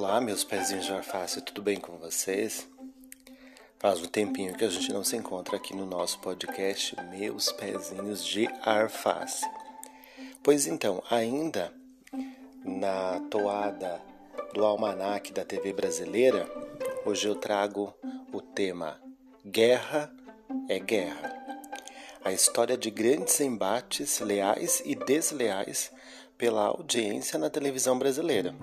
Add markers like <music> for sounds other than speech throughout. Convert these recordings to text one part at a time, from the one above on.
Olá, meus pezinhos de arfácio, tudo bem com vocês? Faz um tempinho que a gente não se encontra aqui no nosso podcast Meus Pezinhos de Arfáce. Pois então, ainda na toada do almanaque da TV brasileira, hoje eu trago o tema Guerra é Guerra. A história de grandes embates leais e desleais pela audiência na televisão brasileira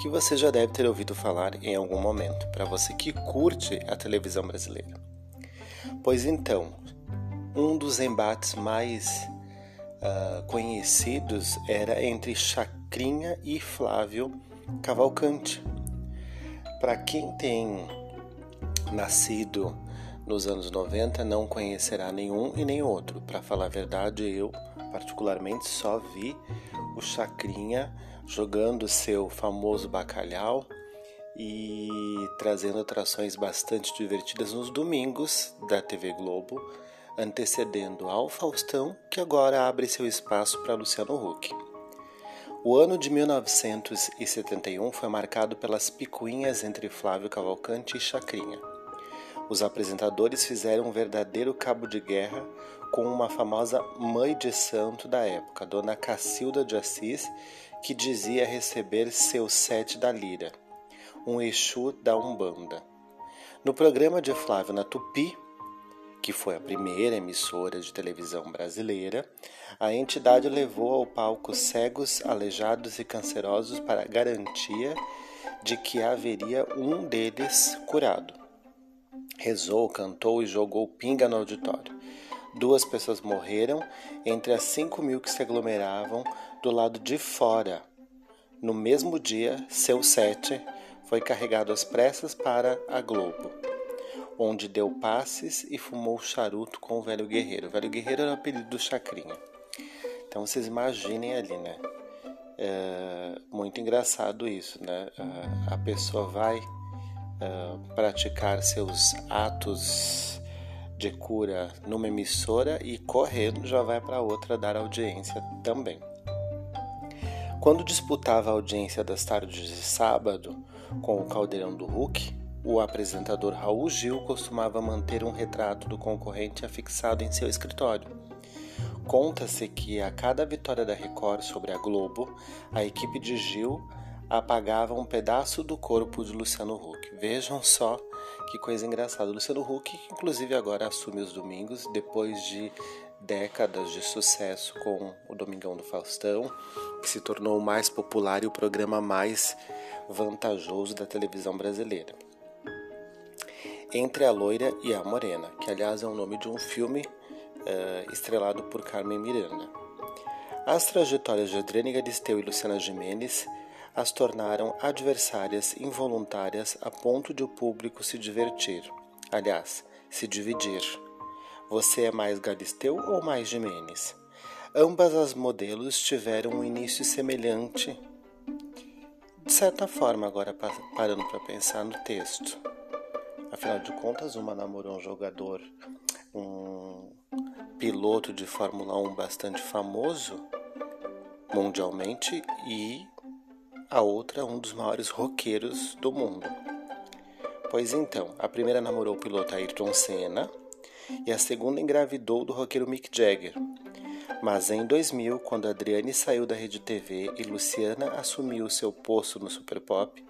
que você já deve ter ouvido falar em algum momento, para você que curte a televisão brasileira. Pois então, um dos embates mais uh, conhecidos era entre Chacrinha e Flávio Cavalcante. Para quem tem nascido nos anos 90, não conhecerá nenhum e nem outro. Para falar a verdade, eu particularmente só vi o Chacrinha jogando seu famoso bacalhau e trazendo atrações bastante divertidas nos domingos da TV Globo, antecedendo ao Faustão, que agora abre seu espaço para Luciano Huck. O ano de 1971 foi marcado pelas picuinhas entre Flávio Cavalcante e Chacrinha. Os apresentadores fizeram um verdadeiro cabo de guerra com uma famosa mãe de santo da época, Dona Cacilda de Assis, que dizia receber seu sete da lira, um Exu da Umbanda. No programa de Flávio na Tupi, que foi a primeira emissora de televisão brasileira, a entidade levou ao palco cegos, aleijados e cancerosos para garantia de que haveria um deles curado. Rezou, cantou e jogou pinga no auditório. Duas pessoas morreram entre as cinco mil que se aglomeravam do lado de fora. No mesmo dia, seu sete foi carregado às pressas para a Globo, onde deu passes e fumou charuto com o velho guerreiro. O velho guerreiro era o apelido do Chacrinha. Então vocês imaginem ali, né? É muito engraçado isso, né? A pessoa vai uh, praticar seus atos de cura numa emissora e correndo já vai para outra dar audiência também. Quando disputava a audiência das tardes de sábado com o Caldeirão do Hulk, o apresentador Raul Gil costumava manter um retrato do concorrente afixado em seu escritório. Conta-se que a cada vitória da Record sobre a Globo, a equipe de Gil apagava um pedaço do corpo de Luciano Huck. Vejam só que coisa engraçada. Luciano Huck, que inclusive agora assume os domingos, depois de décadas de sucesso com o Domingão do Faustão, que se tornou o mais popular e o programa mais vantajoso da televisão brasileira. Entre a Loira e a Morena, que aliás é o nome de um filme uh, estrelado por Carmen Miranda. As trajetórias de Adriane Galisteu e Luciana Gimenez as tornaram adversárias involuntárias a ponto de o público se divertir. Aliás, se dividir. Você é mais Galisteu ou mais Jimenez? Ambas as modelos tiveram um início semelhante. De certa forma, agora parando para pensar no texto. Afinal de contas, uma namorou um jogador, um piloto de Fórmula 1 bastante famoso mundialmente e a outra um dos maiores roqueiros do mundo. Pois então, a primeira namorou o piloto Ayrton Senna e a segunda engravidou do roqueiro Mick Jagger. Mas em 2000, quando Adriane saiu da rede TV e Luciana assumiu seu posto no Super Pop,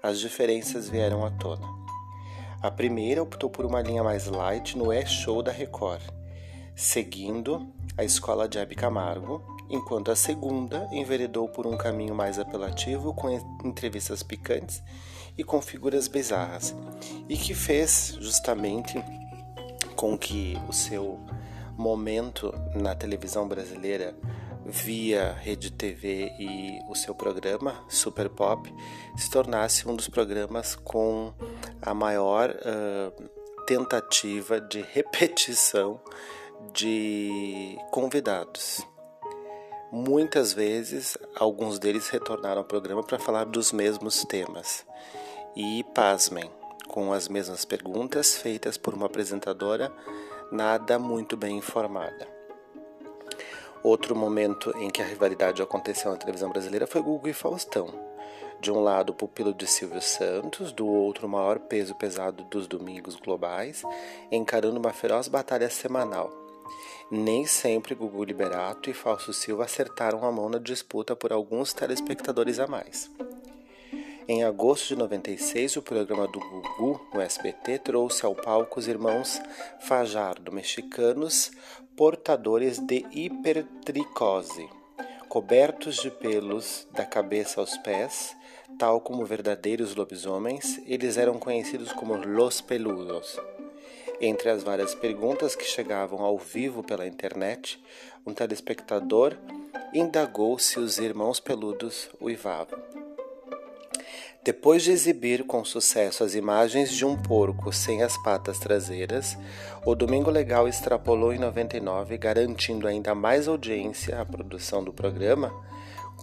as diferenças vieram à tona. A primeira optou por uma linha mais light no E-Show da Record, seguindo a escola de Hebe Camargo, enquanto a segunda enveredou por um caminho mais apelativo com entrevistas picantes e com figuras bizarras, e que fez justamente com que o seu momento na televisão brasileira via Rede TV e o seu programa Super Pop se tornasse um dos programas com a maior uh, tentativa de <laughs> repetição de convidados. Muitas vezes, alguns deles retornaram ao programa para falar dos mesmos temas. E, pasmem, com as mesmas perguntas feitas por uma apresentadora nada muito bem informada. Outro momento em que a rivalidade aconteceu na televisão brasileira foi Google e Faustão. De um lado, o pupilo de Silvio Santos, do outro, o maior peso pesado dos domingos globais, encarando uma feroz batalha semanal. Nem sempre Gugu Liberato e Falso Silva acertaram a mão na disputa por alguns telespectadores a mais. Em agosto de 96, o programa do Gugu no SBT trouxe ao palco os irmãos Fajardo, mexicanos portadores de hipertricose, cobertos de pelos da cabeça aos pés, tal como verdadeiros lobisomens, eles eram conhecidos como Los Peludos. Entre as várias perguntas que chegavam ao vivo pela internet, um telespectador indagou se os irmãos peludos uivavam. Depois de exibir com sucesso as imagens de um porco sem as patas traseiras, o Domingo Legal extrapolou em 99, garantindo ainda mais audiência à produção do programa,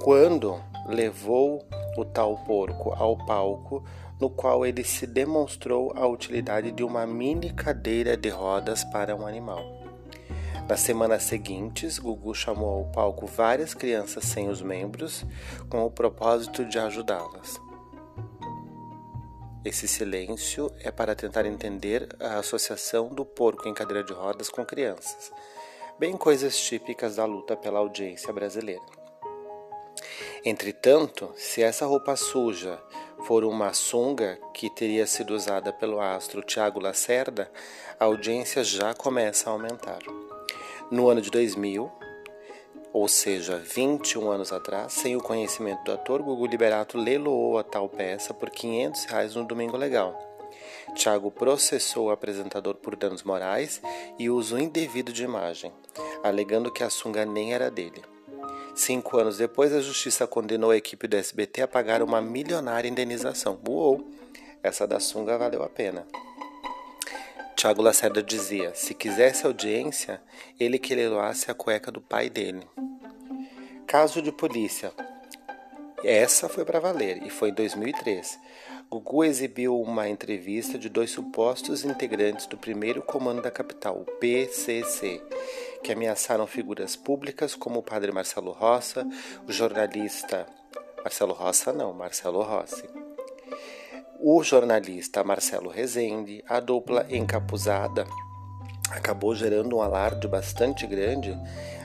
quando levou o tal porco ao palco, no qual ele se demonstrou a utilidade de uma mini cadeira de rodas para um animal. Nas semanas seguintes, Gugu chamou ao palco várias crianças sem os membros, com o propósito de ajudá-las. Esse silêncio é para tentar entender a associação do porco em cadeira de rodas com crianças, bem coisas típicas da luta pela audiência brasileira. Entretanto, se essa roupa suja for uma sunga que teria sido usada pelo astro Tiago Lacerda, a audiência já começa a aumentar. No ano de 2000, ou seja, 21 anos atrás, sem o conhecimento do ator, Gugu Liberato leiloou a tal peça por 500 reais no Domingo Legal. Tiago processou o apresentador por danos morais e uso indevido de imagem, alegando que a sunga nem era dele. Cinco anos depois, a justiça condenou a equipe do SBT a pagar uma milionária indenização. Uou! Essa da sunga valeu a pena. Tiago Lacerda dizia: se quisesse audiência, ele que leiloasse a cueca do pai dele. Caso de polícia. Essa foi para valer e foi em 2003. Gugu exibiu uma entrevista de dois supostos integrantes do primeiro comando da capital, o PCC, que ameaçaram figuras públicas como o padre Marcelo Roça, o jornalista Marcelo Roça não, Marcelo Rossi. O jornalista Marcelo Rezende, a dupla encapuzada, acabou gerando um alarde bastante grande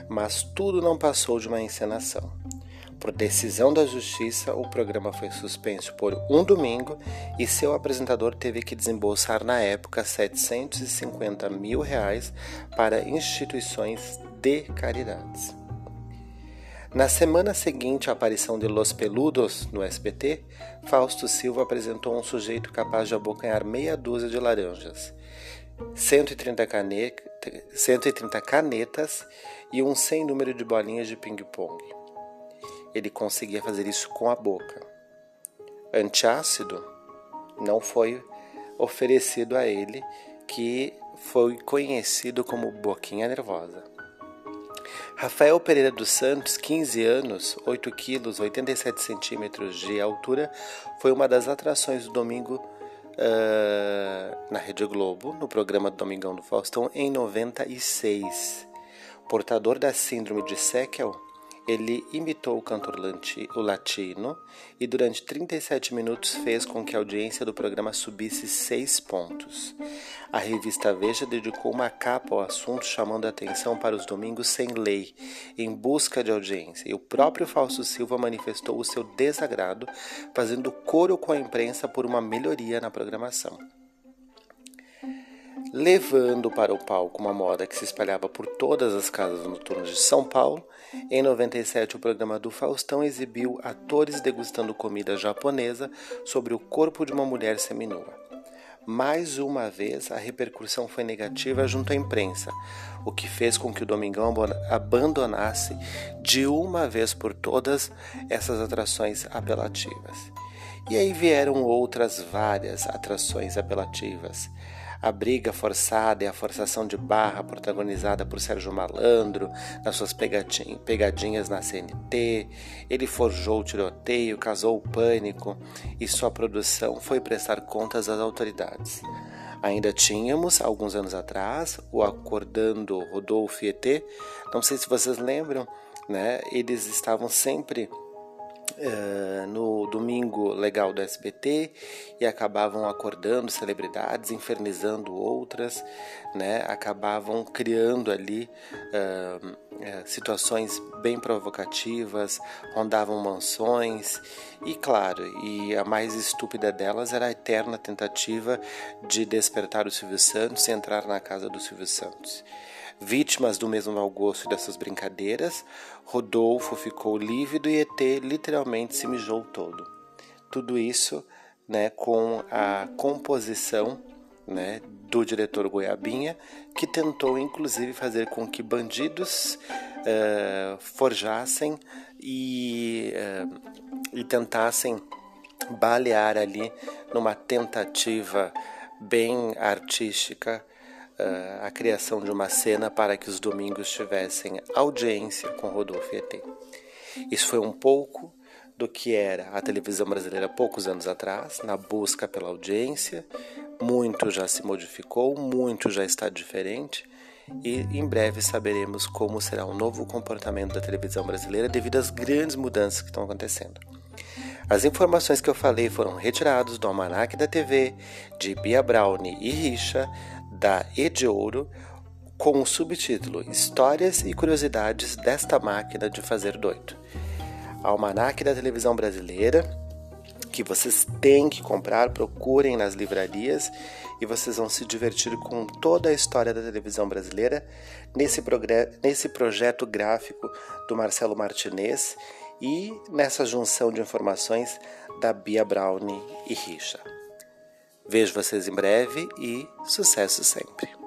mas tudo não passou de uma encenação. Por decisão da justiça, o programa foi suspenso por um domingo e seu apresentador teve que desembolsar na época 750 mil reais para instituições de caridades. Na semana seguinte à aparição de Los Peludos no SBT, Fausto Silva apresentou um sujeito capaz de abocanhar meia dúzia de laranjas, 130, cane... 130 canetas e um sem número de bolinhas de ping-pong. Ele conseguia fazer isso com a boca. Antiácido não foi oferecido a ele, que foi conhecido como Boquinha Nervosa. Rafael Pereira dos Santos, 15 anos, 8 quilos, 87 centímetros de altura, foi uma das atrações do domingo uh, na Rede Globo, no programa Domingão do Faustão, em 96. Portador da síndrome de Sekel, ele imitou o cantor latino e durante 37 minutos fez com que a audiência do programa subisse seis pontos. A revista Veja dedicou uma capa ao assunto chamando a atenção para os domingos sem lei, em busca de audiência, e o próprio Fausto Silva manifestou o seu desagrado, fazendo coro com a imprensa por uma melhoria na programação levando para o palco uma moda que se espalhava por todas as casas noturnas de São Paulo. Em 97, o programa do Faustão exibiu atores degustando comida japonesa sobre o corpo de uma mulher seminua. Mais uma vez, a repercussão foi negativa junto à imprensa, o que fez com que o Domingão abandonasse de uma vez por todas essas atrações apelativas. E aí vieram outras várias atrações apelativas a briga forçada e a forçação de barra protagonizada por Sérgio Malandro nas suas pegadinhas na CNT. Ele forjou o tiroteio, casou o pânico e sua produção foi prestar contas às autoridades. Ainda tínhamos, alguns anos atrás, o Acordando Rodolfo e ET. Não sei se vocês lembram, né? Eles estavam sempre Uh, no domingo legal do SBT e acabavam acordando celebridades, infernizando outras, né? acabavam criando ali uh, situações bem provocativas, rondavam mansões e, claro, e a mais estúpida delas era a eterna tentativa de despertar o Silvio Santos e entrar na casa do Silvio Santos. Vítimas do mesmo mau gosto dessas brincadeiras, Rodolfo ficou lívido e ET literalmente se mijou todo. Tudo isso né, com a composição né, do diretor Goiabinha, que tentou inclusive fazer com que bandidos uh, forjassem e, uh, e tentassem balear ali numa tentativa bem artística uh, a criação de uma cena para que os domingos tivessem audiência com Rodolfo ET. Isso foi um pouco do que era a televisão brasileira poucos anos atrás, na busca pela audiência. Muito já se modificou, muito já está diferente e em breve saberemos como será o novo comportamento da televisão brasileira devido às grandes mudanças que estão acontecendo. As informações que eu falei foram retiradas do Almanac da TV, de Bia Brownie e Richa, da E de Ouro, com o subtítulo Histórias e Curiosidades desta Máquina de Fazer Doido. Almanac da Televisão Brasileira, que vocês têm que comprar, procurem nas livrarias e vocês vão se divertir com toda a história da televisão brasileira nesse, nesse projeto gráfico do Marcelo Martinez e nessa junção de informações da Bia Brownie e Richa. Vejo vocês em breve e sucesso sempre!